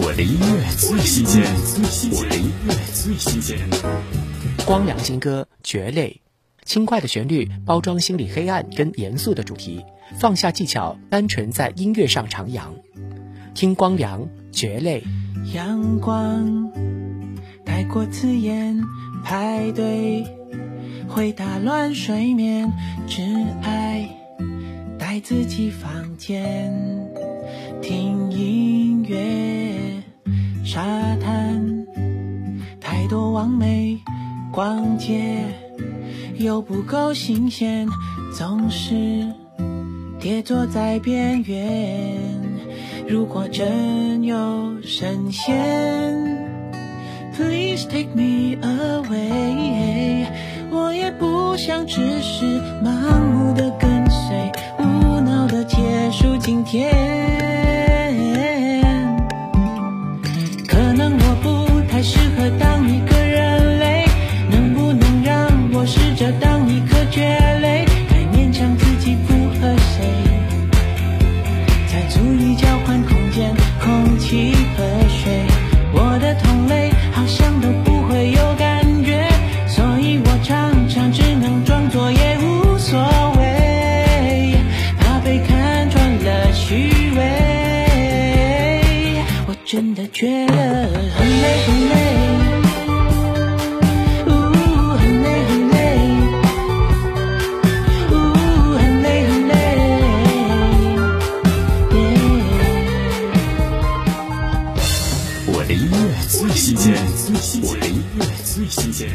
我的音乐最新鲜，我的音乐最新鲜。光良新歌《蕨类》，轻快的旋律包装心里黑暗跟严肃的主题，放下技巧，单纯在音乐上徜徉。听光良《蕨类》。阳光太过刺眼，排队会打乱睡眠，只爱待自己房间听音乐。沙滩太多完美，逛街又不够新鲜，总是跌坐在边缘。如果真有神仙，Please take me away，我也不想只是盲目的跟随，无脑的结束今天。合当一个人类，能不能让我试着当一颗蕨类？太勉强自己符合谁，才足以交换空间、空气和水。我的同类好像都不会有感觉，所以我常常只能装作也无所谓，怕被看穿了虚伪。我真的觉得。音乐最新鲜最新鲜音乐最新鲜